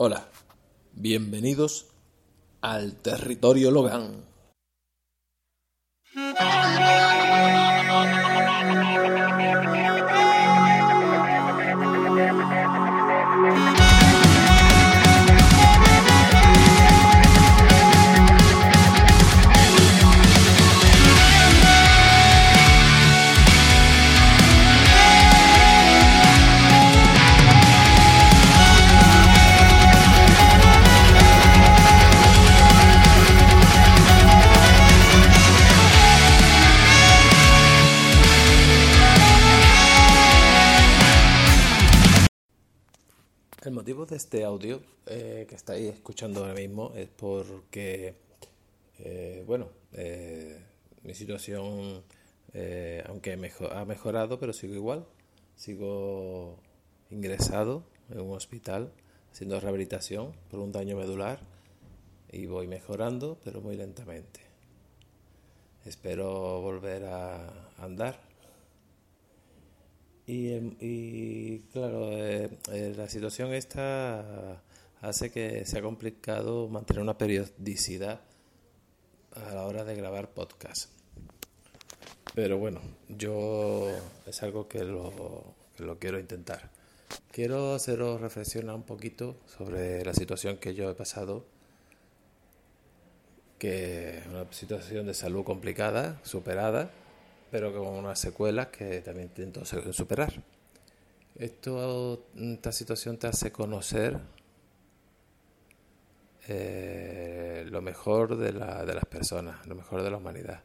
Hola, bienvenidos al territorio Logan. De este audio eh, que estáis escuchando ahora mismo es porque, eh, bueno, eh, mi situación, aunque ha mejorado, pero sigo igual. Sigo ingresado en un hospital haciendo rehabilitación por un daño medular y voy mejorando, pero muy lentamente. Espero volver a andar y, em, y claro, eh, eh, la situación esta hace que sea complicado mantener una periodicidad a la hora de grabar podcast. Pero bueno, yo es algo que lo, que lo quiero intentar. Quiero haceros reflexionar un poquito sobre la situación que yo he pasado, que es una situación de salud complicada, superada, pero con unas secuelas que también intento superar. Esta situación te hace conocer eh, lo mejor de, la, de las personas, lo mejor de la humanidad.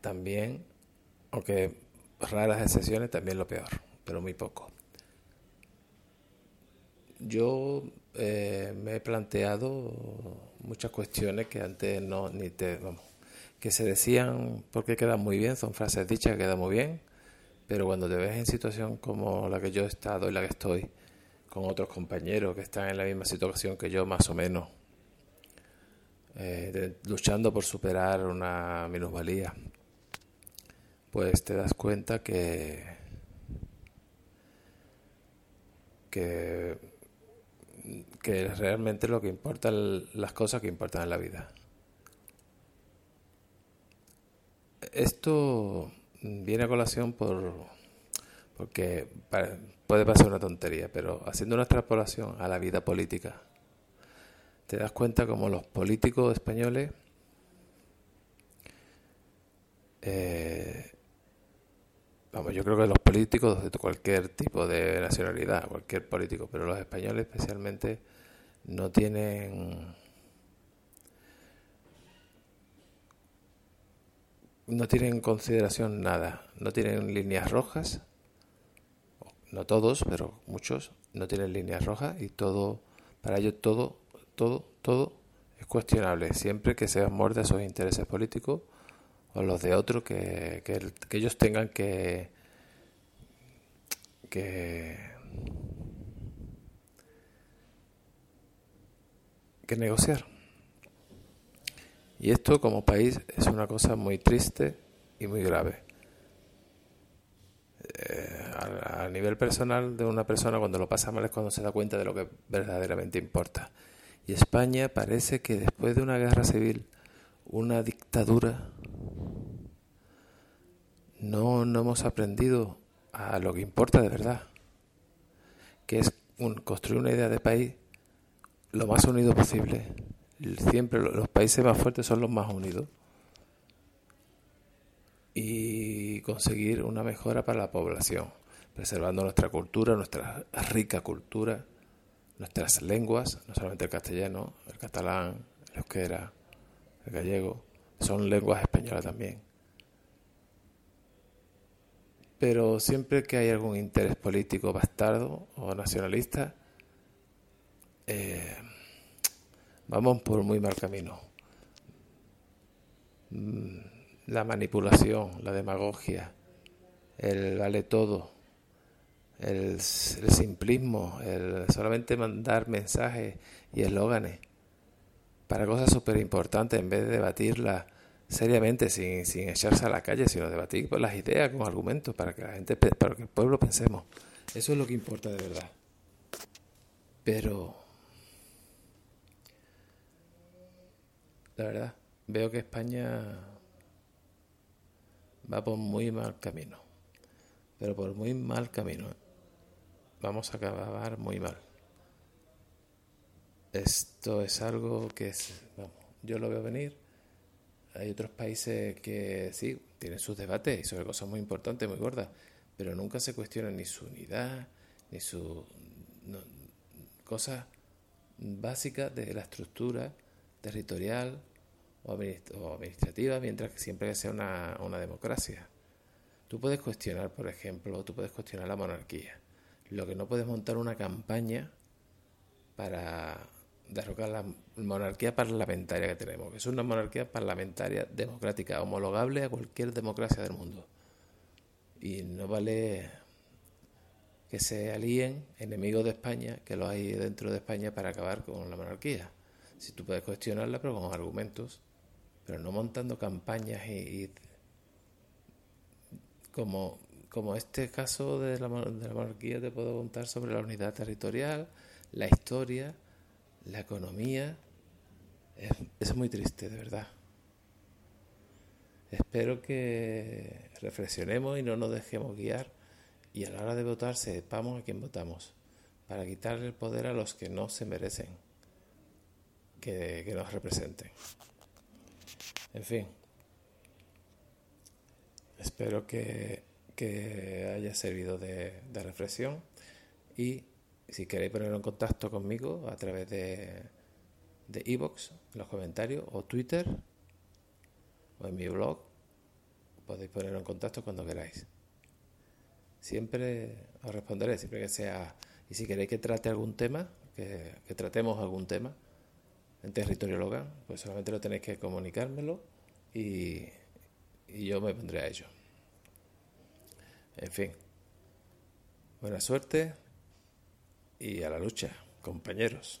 También, aunque raras excepciones, también lo peor, pero muy poco. Yo eh, me he planteado muchas cuestiones que antes no ni te vamos, que se decían porque quedan muy bien, son frases dichas que quedan muy bien, pero cuando te ves en situación como la que yo he estado y la que estoy, con otros compañeros que están en la misma situación que yo más o menos, eh, luchando por superar una minusvalía, pues te das cuenta que, que, que realmente lo que importa, las cosas que importan en la vida. Esto viene a colación por porque puede pasar una tontería, pero haciendo una extrapolación a la vida política, te das cuenta como los políticos españoles eh, vamos, yo creo que los políticos de cualquier tipo de nacionalidad, cualquier político, pero los españoles especialmente no tienen no tienen en consideración nada, no tienen líneas rojas, no todos, pero muchos no tienen líneas rojas y todo, para ellos todo, todo, todo es cuestionable, siempre que se muerde a sus intereses políticos o los de otros que, que, que ellos tengan que, que, que negociar. Y esto como país es una cosa muy triste y muy grave. Eh, a, nivel personal de una persona cuando lo pasa mal es cuando se da cuenta de lo que verdaderamente importa. Y España parece que después de una guerra civil, una dictadura, no, no hemos aprendido a lo que importa de verdad, que es construir una idea de país lo más unido posible. Siempre los países más fuertes son los más unidos. Y conseguir una mejora para la población, preservando nuestra cultura, nuestra rica cultura, nuestras lenguas, no solamente el castellano, el catalán, el euskera, el gallego, son lenguas españolas también. Pero siempre que hay algún interés político bastardo o nacionalista, eh, vamos por muy mal camino. Mm, la manipulación, la demagogia, el vale todo, el, simplismo, el solamente mandar mensajes y eslóganes para cosas súper importantes en vez de debatirlas seriamente, sin, sin echarse a la calle, sino debatir las ideas con argumentos para que la gente, para que el pueblo pensemos. Eso es lo que importa de verdad. Pero la verdad, veo que España va por muy mal camino. Pero por muy mal camino. Vamos a acabar muy mal. Esto es algo que es, yo lo veo venir. Hay otros países que sí, tienen sus debates y sobre cosas muy importantes, muy gordas, pero nunca se cuestiona ni su unidad, ni su cosas básicas de la estructura territorial o, administrativa, mientras que siempre sea una, una democracia. Tú puedes cuestionar, por ejemplo, tú puedes cuestionar la monarquía. Lo que no puedes montar una campaña para derrocar la monarquía parlamentaria que tenemos, que es una monarquía parlamentaria democrática, homologable a cualquier democracia del mundo. Y no vale que se alíen enemigos de España, que los hay dentro de España, para acabar con la monarquía. Si tú puedes cuestionarla, pero con argumentos, pero no montando campañas y, como, como este caso de la, de la monarquía te puedo contar sobre la unidad territorial, la historia, la economía. Es, es muy triste, de verdad. Espero que reflexionemos y no nos dejemos guiar y a la hora de votar sepamos a quién votamos para quitarle el poder a los que no se merecen que, que nos representen. En fin, espero que, que haya servido de, de reflexión y si queréis poner en contacto conmigo a través de de iVoox, en los comentarios, o Twitter, o en mi blog, podéis poner en contacto cuando queráis. Siempre os responderé, siempre que sea... Y si queréis que trate algún tema, que tratemos algún tema en territorio local, pues solamente lo tenéis que comunicármelo y, y yo me pondré a ello. En fin, buena suerte y a la lucha, compañeros.